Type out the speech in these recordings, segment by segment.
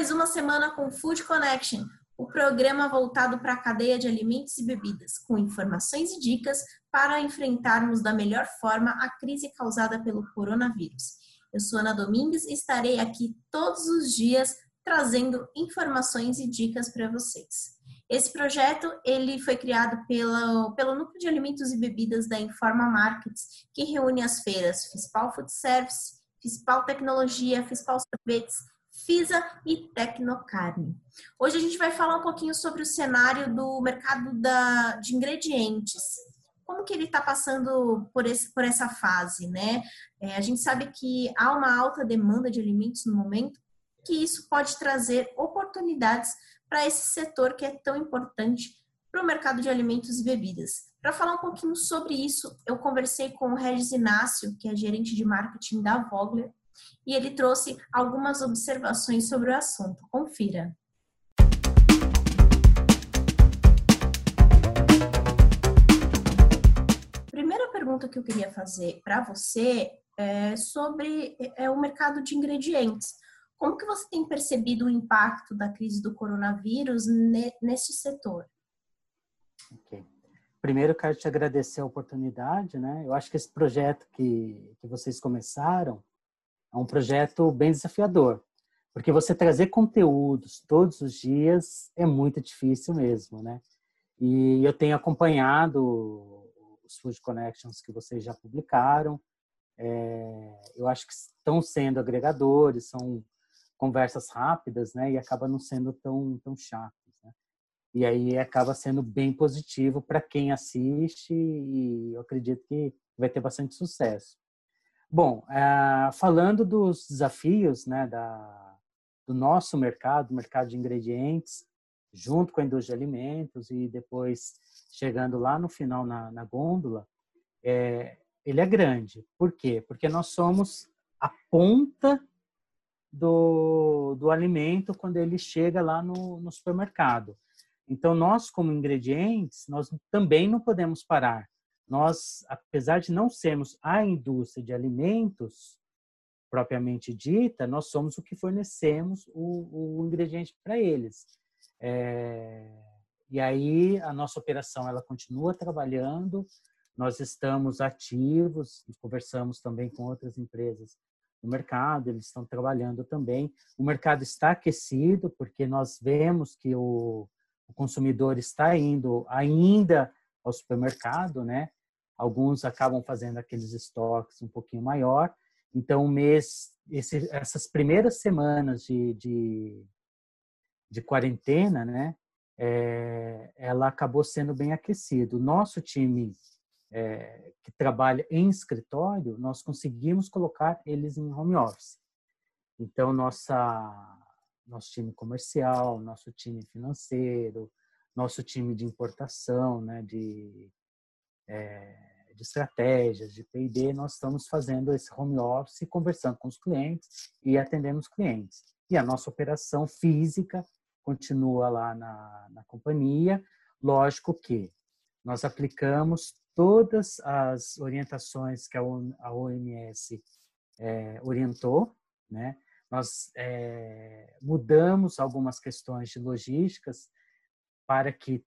mais uma semana com Food Connection, o programa voltado para a cadeia de alimentos e bebidas, com informações e dicas para enfrentarmos da melhor forma a crise causada pelo coronavírus. Eu sou Ana Domingues e estarei aqui todos os dias trazendo informações e dicas para vocês. Esse projeto ele foi criado pelo, pelo Núcleo de Alimentos e Bebidas da Informa Markets, que reúne as feiras Fispal Food Service, Fispal Tecnologia, Fispal Sorvetes, FISA e Tecnocarne. Hoje a gente vai falar um pouquinho sobre o cenário do mercado da, de ingredientes. Como que ele está passando por, esse, por essa fase, né? É, a gente sabe que há uma alta demanda de alimentos no momento, que isso pode trazer oportunidades para esse setor que é tão importante para o mercado de alimentos e bebidas. Para falar um pouquinho sobre isso, eu conversei com o Regis Inácio, que é gerente de marketing da Vogler, e ele trouxe algumas observações sobre o assunto. Confira. Primeira pergunta que eu queria fazer para você é sobre é, o mercado de ingredientes. Como que você tem percebido o impacto da crise do coronavírus nesse setor? Ok. Primeiro, quero te agradecer a oportunidade, né? Eu acho que esse projeto que, que vocês começaram é um projeto bem desafiador, porque você trazer conteúdos todos os dias é muito difícil mesmo, né? E eu tenho acompanhado os Food Connections que vocês já publicaram. É, eu acho que estão sendo agregadores, são conversas rápidas, né? E acaba não sendo tão tão chatos, né? E aí acaba sendo bem positivo para quem assiste e eu acredito que vai ter bastante sucesso. Bom, uh, falando dos desafios né, da, do nosso mercado, mercado de ingredientes, junto com a indústria de alimentos e depois chegando lá no final na, na gôndola, é, ele é grande. Por quê? Porque nós somos a ponta do, do alimento quando ele chega lá no, no supermercado. Então, nós, como ingredientes, nós também não podemos parar nós, apesar de não sermos a indústria de alimentos propriamente dita, nós somos o que fornecemos o, o ingrediente para eles. É, e aí a nossa operação ela continua trabalhando, nós estamos ativos, conversamos também com outras empresas no mercado, eles estão trabalhando também. O mercado está aquecido porque nós vemos que o, o consumidor está indo ainda ao supermercado, né? Alguns acabam fazendo aqueles estoques um pouquinho maior. Então, mês, esse, essas primeiras semanas de, de, de quarentena, né, é, ela acabou sendo bem aquecido. O nosso time é, que trabalha em escritório, nós conseguimos colocar eles em home office. Então, nossa, nosso time comercial, nosso time financeiro, nosso time de importação, né, de é, de estratégias, de P&D, nós estamos fazendo esse home office, conversando com os clientes e atendendo os clientes. E a nossa operação física continua lá na, na companhia. Lógico que nós aplicamos todas as orientações que a OMS é, orientou, né? Nós é, mudamos algumas questões de logísticas para que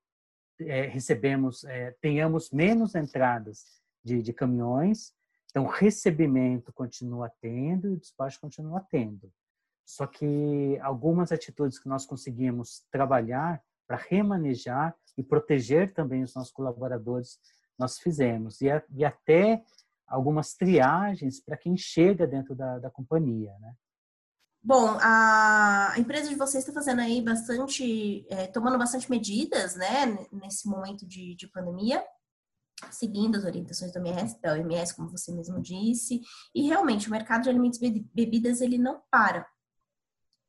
é, recebemos, é, tenhamos menos entradas de, de caminhões. Então, recebimento continua tendo e o despacho continua tendo. Só que algumas atitudes que nós conseguimos trabalhar para remanejar e proteger também os nossos colaboradores, nós fizemos. E, e até algumas triagens para quem chega dentro da, da companhia, né? Bom, a empresa de vocês está fazendo aí bastante, é, tomando bastante medidas, né, nesse momento de, de pandemia seguindo as orientações da OMS, da OMS, como você mesmo disse, e realmente o mercado de alimentos e bebidas ele não para.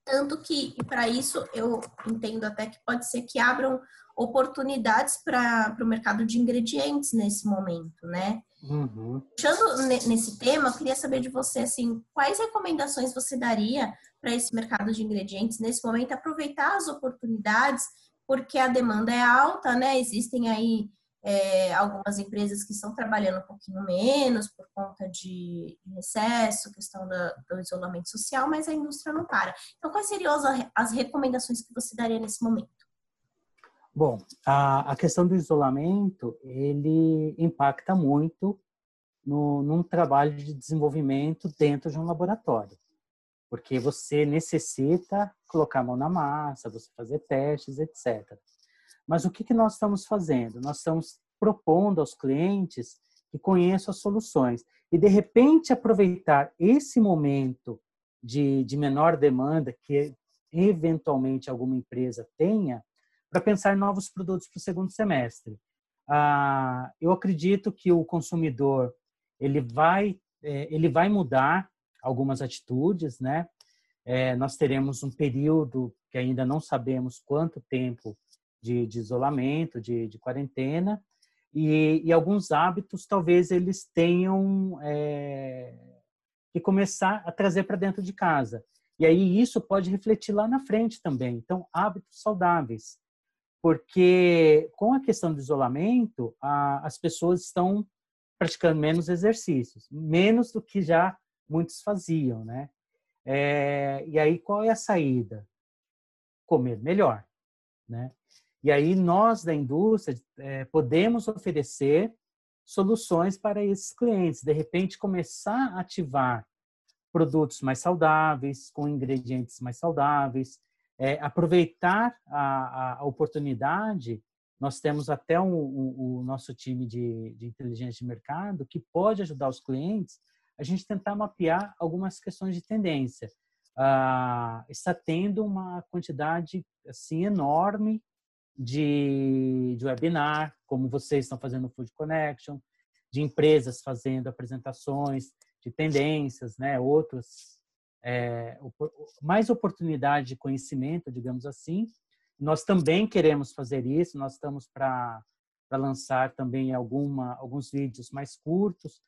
Tanto que, para isso, eu entendo até que pode ser que abram oportunidades para o mercado de ingredientes nesse momento, né? Uhum. Puxando nesse tema, eu queria saber de você, assim, quais recomendações você daria para esse mercado de ingredientes nesse momento, aproveitar as oportunidades, porque a demanda é alta, né? Existem aí é, algumas empresas que estão trabalhando um pouquinho menos por conta de recesso, questão do isolamento social, mas a indústria não para. Então, quais seriam as, as recomendações que você daria nesse momento? Bom, a, a questão do isolamento, ele impacta muito no, num trabalho de desenvolvimento dentro de um laboratório. Porque você necessita colocar a mão na massa, você fazer testes, etc. Mas o que, que nós estamos fazendo? Nós estamos propondo aos clientes que conheçam as soluções e, de repente, aproveitar esse momento de, de menor demanda que eventualmente alguma empresa tenha para pensar em novos produtos para o segundo semestre. Ah, eu acredito que o consumidor ele vai é, ele vai mudar algumas atitudes, né? É, nós teremos um período que ainda não sabemos quanto tempo de, de isolamento, de, de quarentena, e, e, alguns hábitos talvez eles tenham é, que começar a trazer para dentro de casa. E aí isso pode refletir lá na frente também. Então, hábitos saudáveis. Porque com a questão do isolamento, a, as pessoas estão praticando menos exercícios, menos do que já muitos faziam, né? É, e aí qual é a saída? Comer melhor, né? E aí nós da indústria é, podemos oferecer soluções para esses clientes. De repente começar a ativar produtos mais saudáveis, com ingredientes mais saudáveis, é, aproveitar a, a, oportunidade. Nós temos até um, um, o nosso time de, de inteligência de mercado que pode ajudar os clientes a gente tentar mapear algumas questões de tendência. Ah, está tendo uma quantidade assim enorme de, de webinar, como vocês estão fazendo no Food Connection, de empresas fazendo apresentações de tendências, né? Outros é, mais oportunidade de conhecimento, digamos assim. Nós também queremos fazer isso. Nós estamos para lançar também alguma, alguns vídeos mais curtos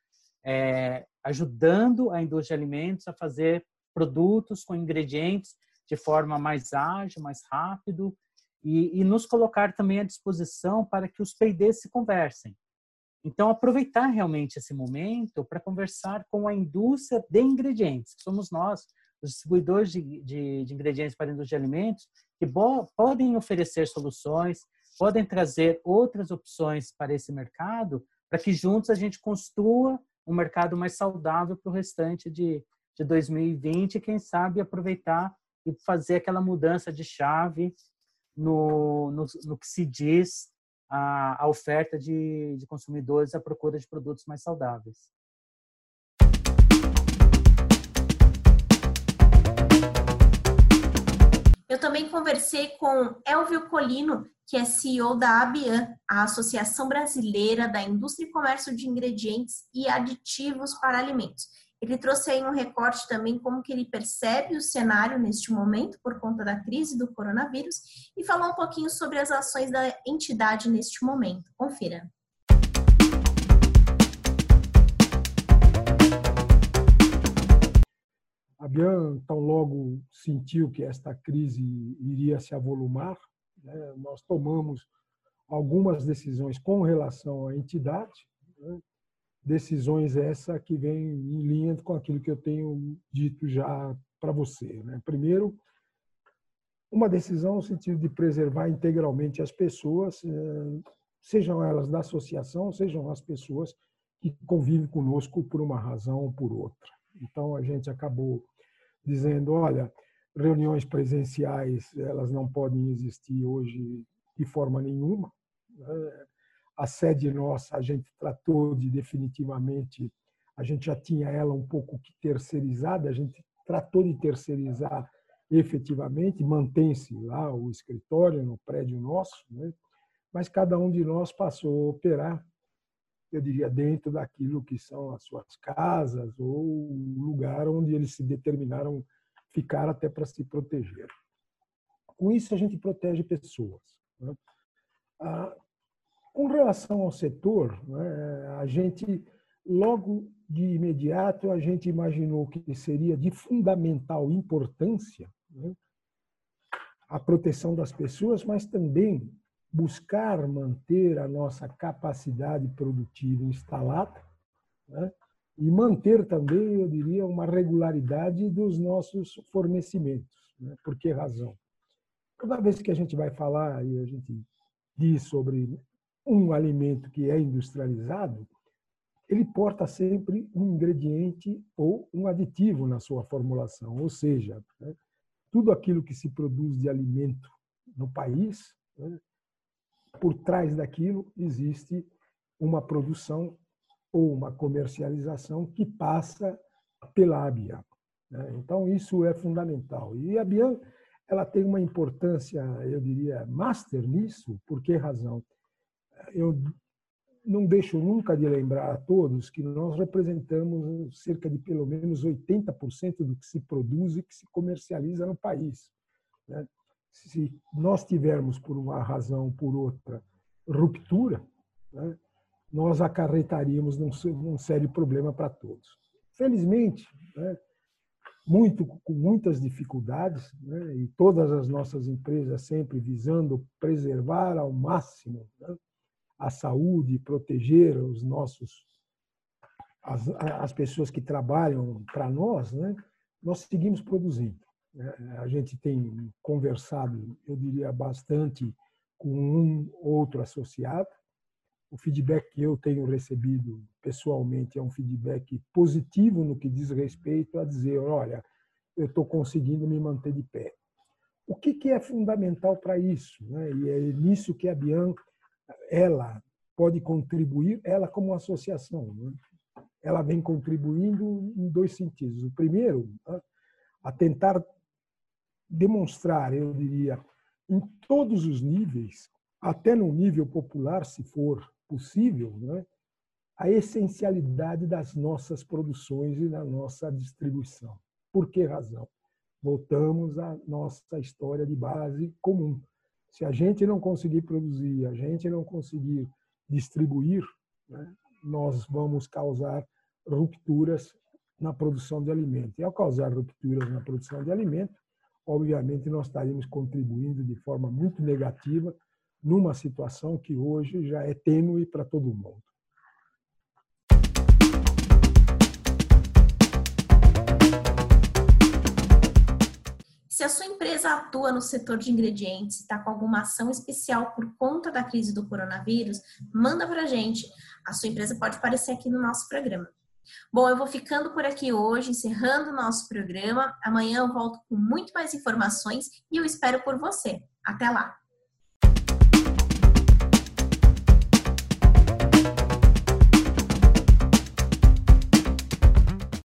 é, ajudando a indústria de alimentos a fazer produtos com ingredientes de forma mais ágil, mais rápido e, e nos colocar também à disposição para que os P&Ds se conversem. Então, aproveitar realmente esse momento para conversar com a indústria de ingredientes, que somos nós, os distribuidores de, de, de ingredientes para a indústria de alimentos, que bo, podem oferecer soluções, podem trazer outras opções para esse mercado, para que juntos a gente construa um mercado mais saudável para o restante de, de 2020 e, quem sabe, aproveitar e fazer aquela mudança de chave no, no, no que se diz a, a oferta de, de consumidores à procura de produtos mais saudáveis. Eu também conversei com Elvio Colino, que é CEO da ABIAN, a Associação Brasileira da Indústria e Comércio de Ingredientes e Aditivos para Alimentos. Ele trouxe aí um recorte também como que ele percebe o cenário neste momento por conta da crise do coronavírus e falou um pouquinho sobre as ações da entidade neste momento. Confira. A Bian, tão logo sentiu que esta crise iria se avolumar, né, nós tomamos algumas decisões com relação à entidade, né, decisões essa que vem em linha com aquilo que eu tenho dito já para você. Né. Primeiro, uma decisão no sentido de preservar integralmente as pessoas, eh, sejam elas da associação, sejam as pessoas que convivem conosco por uma razão ou por outra. Então a gente acabou dizendo, olha, reuniões presenciais elas não podem existir hoje de forma nenhuma. Né? A sede nossa a gente tratou de definitivamente, a gente já tinha ela um pouco que terceirizada, a gente tratou de terceirizar efetivamente, mantém-se lá o escritório no prédio nosso, né? mas cada um de nós passou a operar, eu diria, dentro daquilo que são as suas casas ou o lugar onde eles se determinaram ficar até para se proteger. Com isso, a gente protege pessoas. Né? Com relação ao setor, né, a gente, logo de imediato, a gente imaginou que seria de fundamental importância né, a proteção das pessoas, mas também buscar manter a nossa capacidade produtiva instalada né? e manter também, eu diria, uma regularidade dos nossos fornecimentos. Né? Por que razão? Toda vez que a gente vai falar e a gente diz sobre um alimento que é industrializado, ele porta sempre um ingrediente ou um aditivo na sua formulação, ou seja, né, tudo aquilo que se produz de alimento no país, né, por trás daquilo existe uma produção ou uma comercialização que passa pela ABIAN. Né. Então, isso é fundamental. E a ABIAN ela tem uma importância, eu diria, master nisso. Por que razão? Eu não deixo nunca de lembrar a todos que nós representamos cerca de pelo menos 80% do que se produz e que se comercializa no país. Né? Se nós tivermos, por uma razão ou por outra, ruptura, né, nós acarretaríamos num, sério problema para todos. Felizmente, né, muito, com muitas dificuldades, né, e todas as nossas empresas sempre visando preservar ao máximo né, a saúde, proteger os nossos as, as pessoas que trabalham para nós, né, nós seguimos produzindo. Né. A gente tem conversado, eu diria, bastante com um outro associado. O feedback que eu tenho recebido pessoalmente é um feedback positivo no que diz respeito a dizer, olha, eu estou conseguindo me manter de pé. O que, que é fundamental para isso? Né? E é nisso que a Bianca ela pode contribuir, ela como associação. Né? Ela vem contribuindo em dois sentidos. O primeiro, né, a tentar demonstrar, eu diria, em todos os níveis, até no nível popular, se for possível, né, a essencialidade das nossas produções e da nossa distribuição. Por que razão? Voltamos à nossa história de base comum. Se a gente não conseguir produzir, a gente não conseguir distribuir, né, nós vamos causar rupturas na produção de alimento. E ao causar rupturas na produção de alimento, obviamente nós estaríamos contribuindo de forma muito negativa numa situação que hoje já é tênue para todo mundo. Se a sua empresa atua no setor de ingredientes e está com alguma ação especial por conta da crise do coronavírus, manda para a gente. A sua empresa pode aparecer aqui no nosso programa. Bom, eu vou ficando por aqui hoje, encerrando o nosso programa. Amanhã eu volto com muito mais informações e eu espero por você. Até lá!